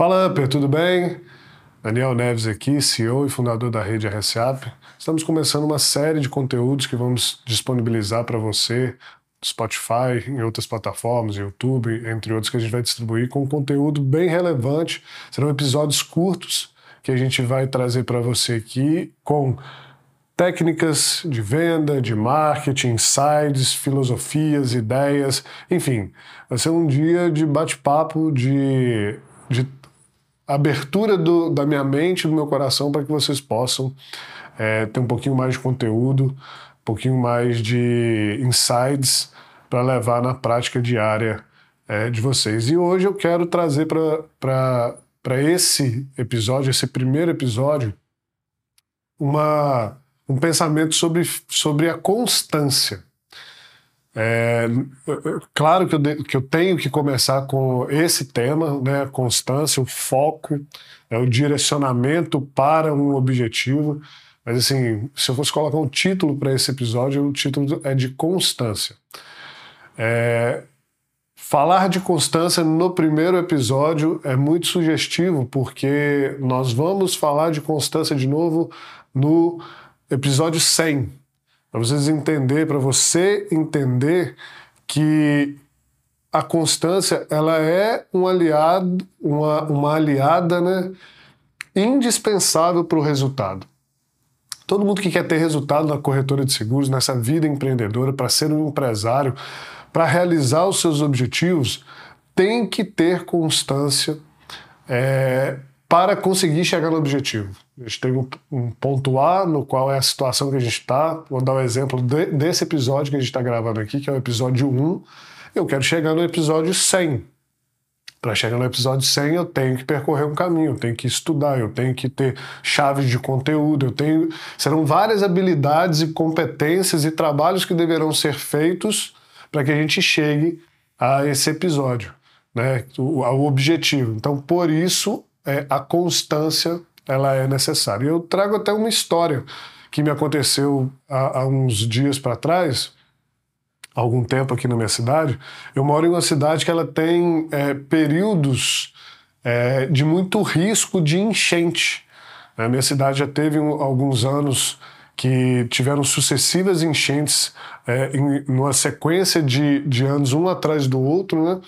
Fala, Upper, tudo bem? Daniel Neves aqui, CEO e fundador da rede RSAP. Estamos começando uma série de conteúdos que vamos disponibilizar para você no Spotify, em outras plataformas, YouTube, entre outros que a gente vai distribuir com conteúdo bem relevante. Serão episódios curtos que a gente vai trazer para você aqui com técnicas de venda, de marketing, insights, filosofias, ideias, enfim, vai ser um dia de bate-papo, de, de abertura do, da minha mente, do meu coração, para que vocês possam é, ter um pouquinho mais de conteúdo, um pouquinho mais de insights para levar na prática diária é, de vocês. E hoje eu quero trazer para esse episódio, esse primeiro episódio, uma, um pensamento sobre, sobre a constância. É, claro que eu, que eu tenho que começar com esse tema, né, constância, o foco, é, o direcionamento para um objetivo. Mas assim, se eu fosse colocar um título para esse episódio, o título é de constância. É, falar de constância no primeiro episódio é muito sugestivo, porque nós vamos falar de constância de novo no episódio 100, para vocês entender, para você entender que a constância ela é um aliado, uma, uma aliada, né, indispensável para o resultado. Todo mundo que quer ter resultado na corretora de seguros, nessa vida empreendedora, para ser um empresário, para realizar os seus objetivos, tem que ter constância é, para conseguir chegar no objetivo. A gente tem um, um, ponto A, no qual é a situação que a gente está. Vou dar um exemplo de, desse episódio que a gente está gravando aqui, que é o episódio 1. Eu quero chegar no episódio 100. Para chegar no episódio 100, eu tenho que percorrer um caminho, eu tenho que estudar, eu tenho que ter chaves de conteúdo, eu tenho. Serão várias habilidades e competências e trabalhos que deverão ser feitos para que a gente chegue a esse episódio, né? O, objetivo. Então, por isso, é, a constância ela é necessária. Eu trago até uma história que me aconteceu há, há uns dias para trás, algum tempo aqui na minha cidade. Eu moro em uma cidade que ela tem é, períodos é, de muito risco de enchente. A minha cidade já teve um, alguns anos que tiveram sucessivas enchentes é, em numa sequência de, de anos um atrás do outro, né?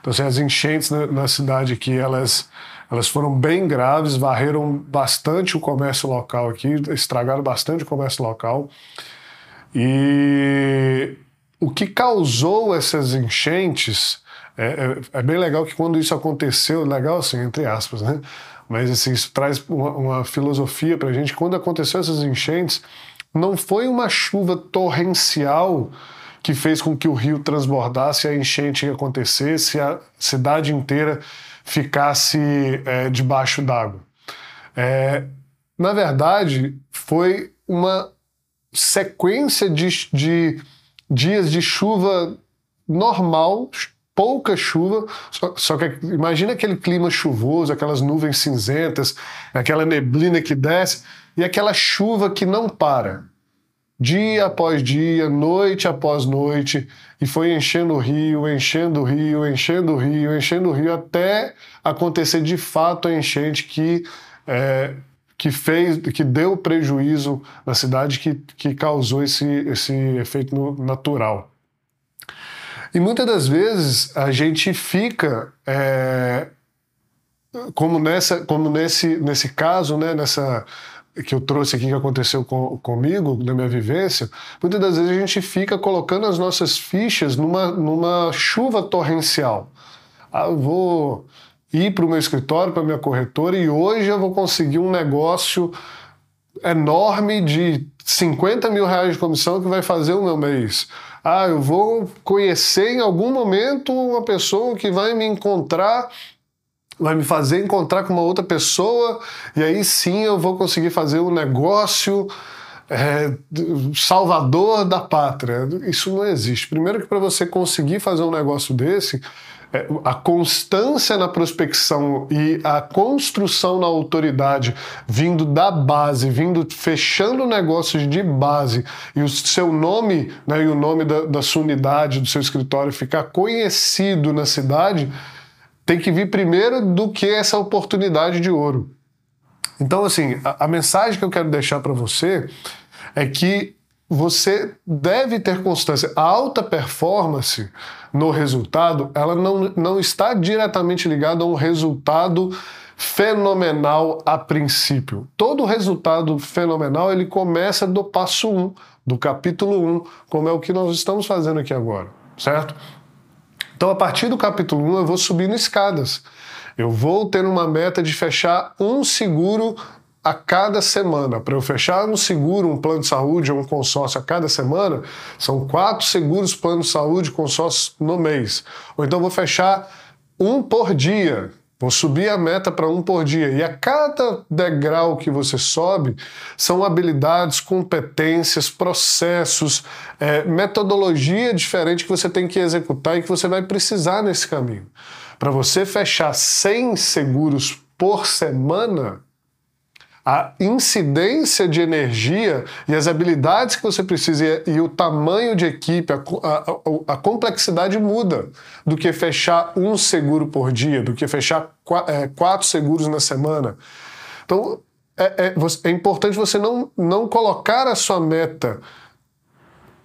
Então, assim, as enchentes na, na cidade aqui, elas elas foram bem graves, varreram bastante o comércio local aqui, estragaram bastante o comércio local. E o que causou essas enchentes é, é, é, bem legal que quando isso aconteceu, legal assim, entre aspas, né? Mas assim, isso traz uma, uma filosofia para a gente. Quando aconteceu essas enchentes, não foi uma chuva torrencial que fez com que o rio transbordasse, a enchente acontecesse, a cidade inteira ficasse é, debaixo d'água. É, na verdade, foi uma sequência de, de dias de chuva normal, pouca chuva, só, só, que imagina aquele clima chuvoso, aquelas nuvens cinzentas, aquela neblina que desce e aquela chuva que não para dia após dia, noite após noite, e foi enchendo o rio, enchendo o rio, enchendo o rio, enchendo o rio, até acontecer de fato a enchente que, é, que fez, que deu prejuízo na cidade, que, que causou esse, esse efeito natural. E muitas das vezes a gente fica, é, como, nessa, como nesse, nesse caso, né, nessa que eu trouxe aqui que aconteceu com, comigo, na minha vivência, muitas das vezes a gente fica colocando as nossas fichas numa, numa chuva torrencial. Ah, eu vou ir para o meu escritório, para minha corretora, e hoje eu vou conseguir um negócio enorme de 50 mil reais de comissão que vai fazer o meu mês. Ah, eu vou conhecer em algum momento uma pessoa que vai me encontrar vai me fazer encontrar com uma outra pessoa e aí sim eu vou conseguir fazer um negócio é, salvador da pátria. Isso não existe. Primeiro que para você conseguir fazer um negócio desse, é, a constância na prospecção e a construção na autoridade vindo da base, vindo fechando negócios de base e o seu nome né, e o nome da, da sua unidade, do seu escritório ficar conhecido na cidade, tem que vir primeiro do que essa oportunidade de ouro. Então, assim, a, a mensagem que eu quero deixar para você é que você deve ter constância. A alta performance no resultado, ela não, não está diretamente ligada a um resultado fenomenal a princípio. Todo resultado fenomenal ele começa do passo 1, um, do capítulo 1, um, como é o que nós estamos fazendo aqui agora, certo? Então, a partir do capítulo 1, um, eu vou subindo escadas. Eu vou ter uma meta de fechar um seguro a cada semana. Para eu fechar um seguro, um plano de saúde ou um consórcio a cada semana, são quatro seguros, plano de saúde, consórcio no mês. Ou então vou fechar um por dia. Vou subir a meta para um por dia. E a cada degrau que você sobe, são habilidades, competências, processos, é, metodologia diferente que você tem que executar e que você vai precisar nesse caminho. Para você fechar 100 seguros por semana, a incidência de energia e as habilidades que você precisa e, o tamanho de equipe, a, a, a, complexidade muda do que fechar um seguro por dia, do que fechar é, quatro seguros na semana. Então, é, é, é importante você não, não colocar a sua meta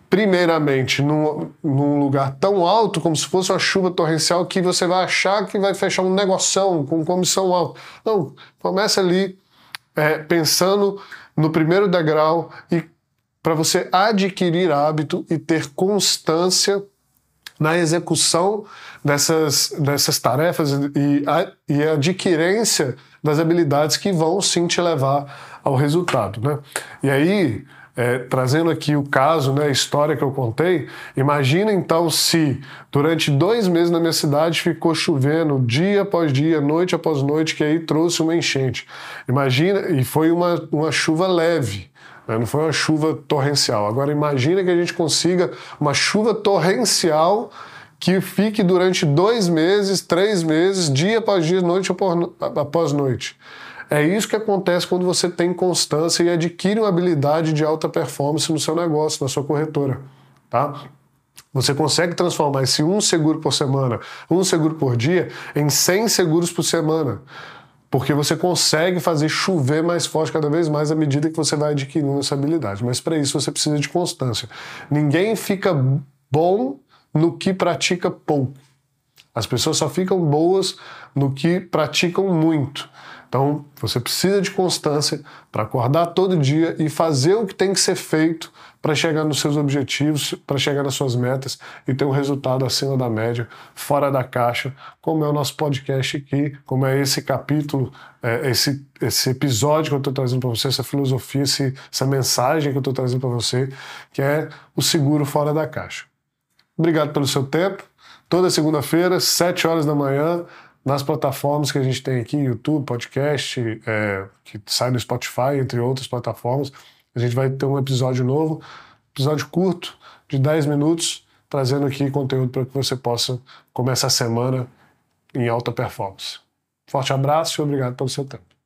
primeiramente num, num, lugar tão alto como se fosse uma chuva torrencial que você vai achar que vai fechar um negoção com comissão alta. Não, começa ali é, pensando no primeiro degrau e para você adquirir hábito e ter constância na execução dessas, dessas tarefas e e a adquirência das habilidades que vão sim te levar ao resultado. Né? E aí, é, trazendo aqui o caso, né, a história que eu contei, imagina então se durante dois meses na minha cidade ficou chovendo dia após dia, noite após noite, que aí trouxe uma enchente. Imagina, e foi uma, uma chuva leve, né, não foi uma chuva torrencial. Agora imagina que a gente consiga uma chuva torrencial que fique durante dois meses, três meses, dia após dia, noite após noite. É isso que acontece quando você tem constância e adquire uma habilidade de alta performance no seu negócio, na sua corretora. Tá? Você consegue transformar esse um seguro por semana, um seguro por dia, em 100 seguros por semana. Porque você consegue fazer chover mais forte cada vez mais à medida que você vai adquirindo essa habilidade. Mas para isso você precisa de constância. Ninguém fica bom no que pratica pouco. As pessoas só ficam boas no que praticam muito. Então, você precisa de constância para acordar todo dia e fazer o que tem que ser feito para chegar nos seus objetivos, para chegar nas suas metas e ter um resultado acima da média, fora da caixa, como é o nosso podcast aqui, como é esse capítulo, é, esse, esse episódio que eu estou trazendo para você, essa filosofia, esse, essa mensagem que eu estou trazendo para você, que é o seguro fora da caixa. Obrigado pelo seu tempo. Toda segunda-feira, 7 horas da manhã, nas plataformas que a gente tem aqui, YouTube, podcast, é, que sai no Spotify, entre outras plataformas. A gente vai ter um episódio novo, episódio curto, de 10 minutos, trazendo aqui conteúdo para que você possa começar a semana em alta performance. Forte abraço e obrigado pelo seu tempo.